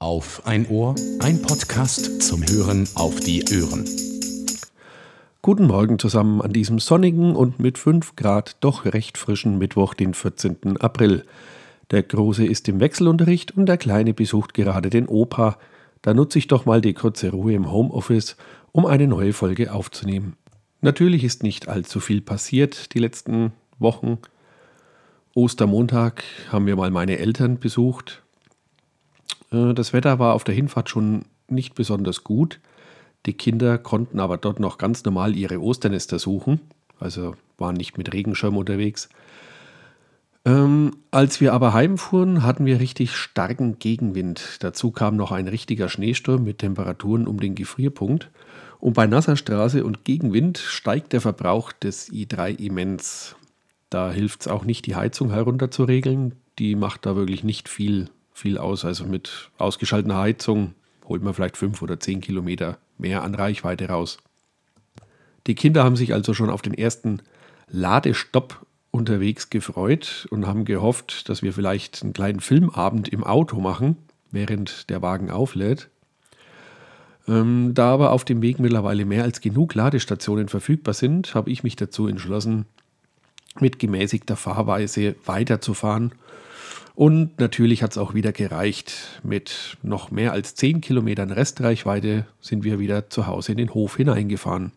Auf ein Ohr, ein Podcast zum Hören auf die Ohren. Guten Morgen zusammen an diesem sonnigen und mit 5 Grad doch recht frischen Mittwoch, den 14. April. Der Große ist im Wechselunterricht und der Kleine besucht gerade den Opa. Da nutze ich doch mal die kurze Ruhe im Homeoffice, um eine neue Folge aufzunehmen. Natürlich ist nicht allzu viel passiert die letzten Wochen. Ostermontag haben wir mal meine Eltern besucht. Äh, das Wetter war auf der Hinfahrt schon nicht besonders gut. Die Kinder konnten aber dort noch ganz normal ihre Osternester suchen, also waren nicht mit Regenschirm unterwegs. Ähm, als wir aber heimfuhren, hatten wir richtig starken Gegenwind. Dazu kam noch ein richtiger Schneesturm mit Temperaturen um den Gefrierpunkt. Und bei nasser Straße und Gegenwind steigt der Verbrauch des i3 immens. Da hilft es auch nicht, die Heizung herunterzuregeln. Die macht da wirklich nicht viel viel aus. Also mit ausgeschalteter Heizung holt man vielleicht fünf oder zehn Kilometer mehr an Reichweite raus. Die Kinder haben sich also schon auf den ersten Ladestopp unterwegs gefreut und haben gehofft, dass wir vielleicht einen kleinen Filmabend im Auto machen, während der Wagen auflädt. Ähm, da aber auf dem Weg mittlerweile mehr als genug Ladestationen verfügbar sind, habe ich mich dazu entschlossen, mit gemäßigter Fahrweise weiterzufahren und natürlich hat es auch wieder gereicht. Mit noch mehr als 10 Kilometern Restreichweite sind wir wieder zu Hause in den Hof hineingefahren.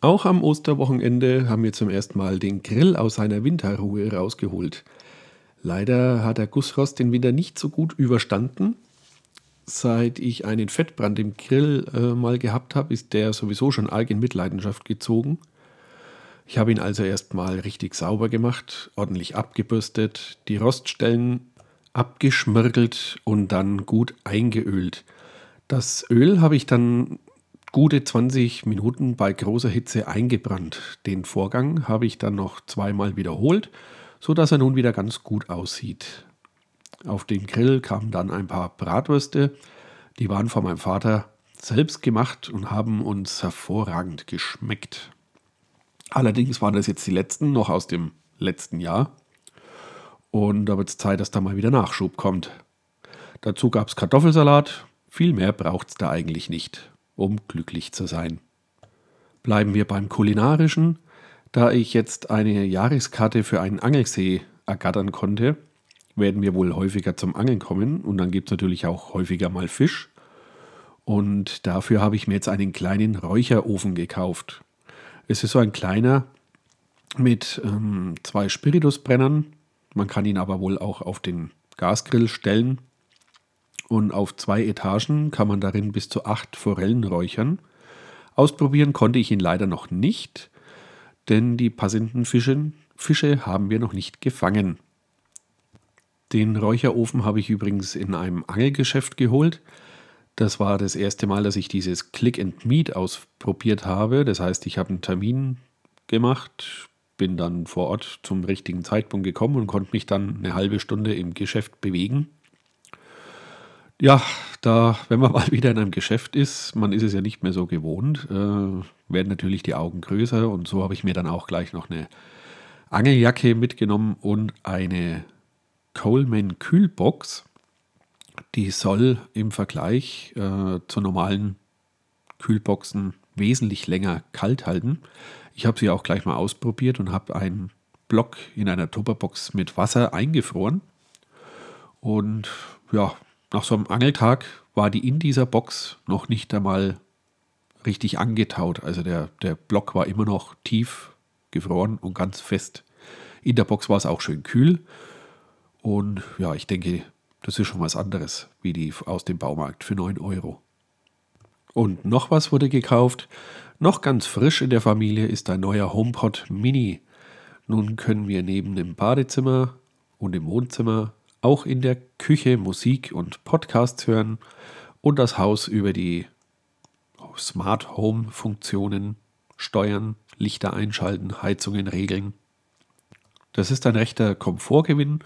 Auch am Osterwochenende haben wir zum ersten Mal den Grill aus seiner Winterruhe rausgeholt. Leider hat der Gussrost den Winter nicht so gut überstanden. Seit ich einen Fettbrand im Grill äh, mal gehabt habe, ist der sowieso schon arg in Mitleidenschaft gezogen. Ich habe ihn also erstmal richtig sauber gemacht, ordentlich abgebürstet, die Roststellen abgeschmirgelt und dann gut eingeölt. Das Öl habe ich dann gute 20 Minuten bei großer Hitze eingebrannt. Den Vorgang habe ich dann noch zweimal wiederholt, sodass er nun wieder ganz gut aussieht. Auf den Grill kamen dann ein paar Bratwürste, die waren von meinem Vater selbst gemacht und haben uns hervorragend geschmeckt. Allerdings waren das jetzt die letzten, noch aus dem letzten Jahr. Und da wird es Zeit, dass da mal wieder Nachschub kommt. Dazu gab es Kartoffelsalat. Viel mehr braucht es da eigentlich nicht, um glücklich zu sein. Bleiben wir beim Kulinarischen. Da ich jetzt eine Jahreskarte für einen Angelsee ergattern konnte, werden wir wohl häufiger zum Angeln kommen und dann gibt es natürlich auch häufiger mal Fisch. Und dafür habe ich mir jetzt einen kleinen Räucherofen gekauft. Es ist so ein kleiner mit ähm, zwei Spiritusbrennern. Man kann ihn aber wohl auch auf den Gasgrill stellen. Und auf zwei Etagen kann man darin bis zu acht Forellen räuchern. Ausprobieren konnte ich ihn leider noch nicht, denn die passenden Fische, Fische haben wir noch nicht gefangen. Den Räucherofen habe ich übrigens in einem Angelgeschäft geholt. Das war das erste Mal, dass ich dieses Click and Meet ausprobiert habe. Das heißt, ich habe einen Termin gemacht, bin dann vor Ort zum richtigen Zeitpunkt gekommen und konnte mich dann eine halbe Stunde im Geschäft bewegen. Ja, da, wenn man mal wieder in einem Geschäft ist, man ist es ja nicht mehr so gewohnt, äh, werden natürlich die Augen größer und so habe ich mir dann auch gleich noch eine Angeljacke mitgenommen und eine Coleman Kühlbox. Die soll im Vergleich äh, zu normalen Kühlboxen wesentlich länger kalt halten. Ich habe sie auch gleich mal ausprobiert und habe einen Block in einer Tupperbox mit Wasser eingefroren. Und ja, nach so einem Angeltag war die in dieser Box noch nicht einmal richtig angetaut. Also der, der Block war immer noch tief gefroren und ganz fest. In der Box war es auch schön kühl. Und ja, ich denke, das ist schon was anderes, wie die aus dem Baumarkt für 9 Euro. Und noch was wurde gekauft. Noch ganz frisch in der Familie ist ein neuer HomePod Mini. Nun können wir neben dem Badezimmer und im Wohnzimmer auch in der Küche Musik und Podcasts hören und das Haus über die Smart Home Funktionen steuern, Lichter einschalten, Heizungen regeln. Das ist ein rechter Komfortgewinn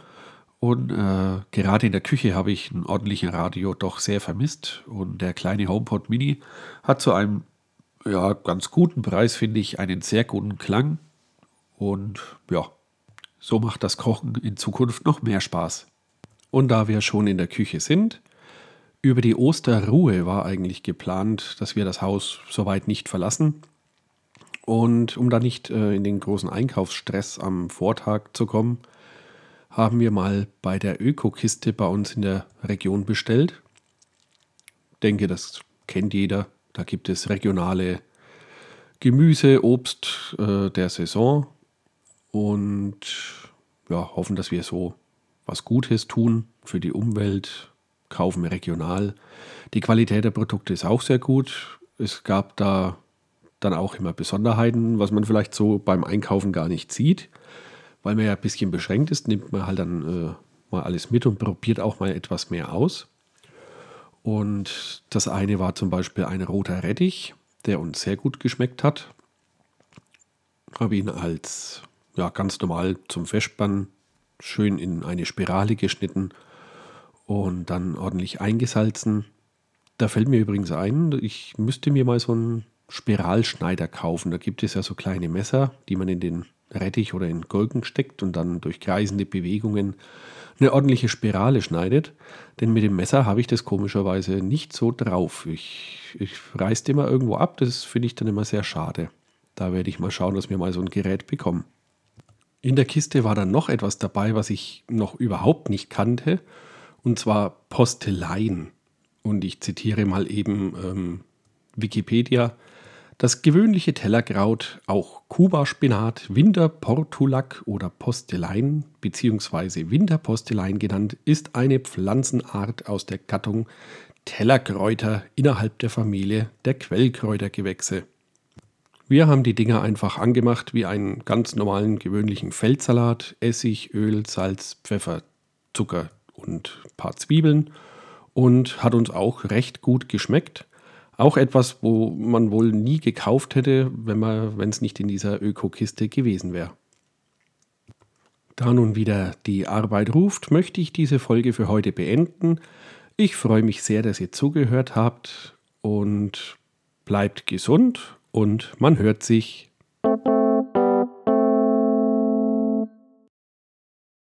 und äh, gerade in der Küche habe ich einen ordentlichen Radio doch sehr vermisst. Und der kleine HomePod Mini hat zu einem ja, ganz guten Preis, finde ich, einen sehr guten Klang. Und ja, so macht das Kochen in Zukunft noch mehr Spaß. Und da wir schon in der Küche sind, Über die Osterruhe war eigentlich geplant, dass wir das Haus soweit nicht verlassen. Und um da nicht äh, in den großen Einkaufsstress am Vortag zu kommen, haben wir mal bei der Ökokiste bei uns in der Region bestellt. Denke, das kennt jeder. Da gibt es regionale Gemüse, Obst äh, der Saison und ja, hoffen, dass wir so was Gutes tun für die Umwelt, kaufen regional. Die Qualität der Produkte ist auch sehr gut. Es gab da dann auch immer Besonderheiten, was man vielleicht so beim Einkaufen gar nicht sieht. Weil man ja ein bisschen beschränkt ist, nimmt man halt dann äh, mal alles mit und probiert auch mal etwas mehr aus. Und das eine war zum Beispiel ein roter Rettich, der uns sehr gut geschmeckt hat. Habe ihn als ja, ganz normal zum Festspannen schön in eine Spirale geschnitten und dann ordentlich eingesalzen. Da fällt mir übrigens ein, ich müsste mir mal so einen Spiralschneider kaufen. Da gibt es ja so kleine Messer, die man in den Rettich oder in Gurken steckt und dann durch kreisende Bewegungen eine ordentliche Spirale schneidet. Denn mit dem Messer habe ich das komischerweise nicht so drauf. Ich, ich reiße immer irgendwo ab, das finde ich dann immer sehr schade. Da werde ich mal schauen, dass wir mal so ein Gerät bekommen. In der Kiste war dann noch etwas dabei, was ich noch überhaupt nicht kannte und zwar Posteleien. Und ich zitiere mal eben ähm, Wikipedia. Das gewöhnliche Tellerkraut, auch Kuba-Spinat, Winterportulak oder Postelein bzw. Winterpostelein genannt, ist eine Pflanzenart aus der Gattung Tellerkräuter innerhalb der Familie der Quellkräutergewächse. Wir haben die Dinger einfach angemacht wie einen ganz normalen gewöhnlichen Feldsalat, Essig, Öl, Salz, Pfeffer, Zucker, und ein paar Zwiebeln und hat uns auch recht gut geschmeckt. Auch etwas, wo man wohl nie gekauft hätte, wenn es nicht in dieser Öko-Kiste gewesen wäre. Da nun wieder die Arbeit ruft, möchte ich diese Folge für heute beenden. Ich freue mich sehr, dass ihr zugehört habt und bleibt gesund und man hört sich.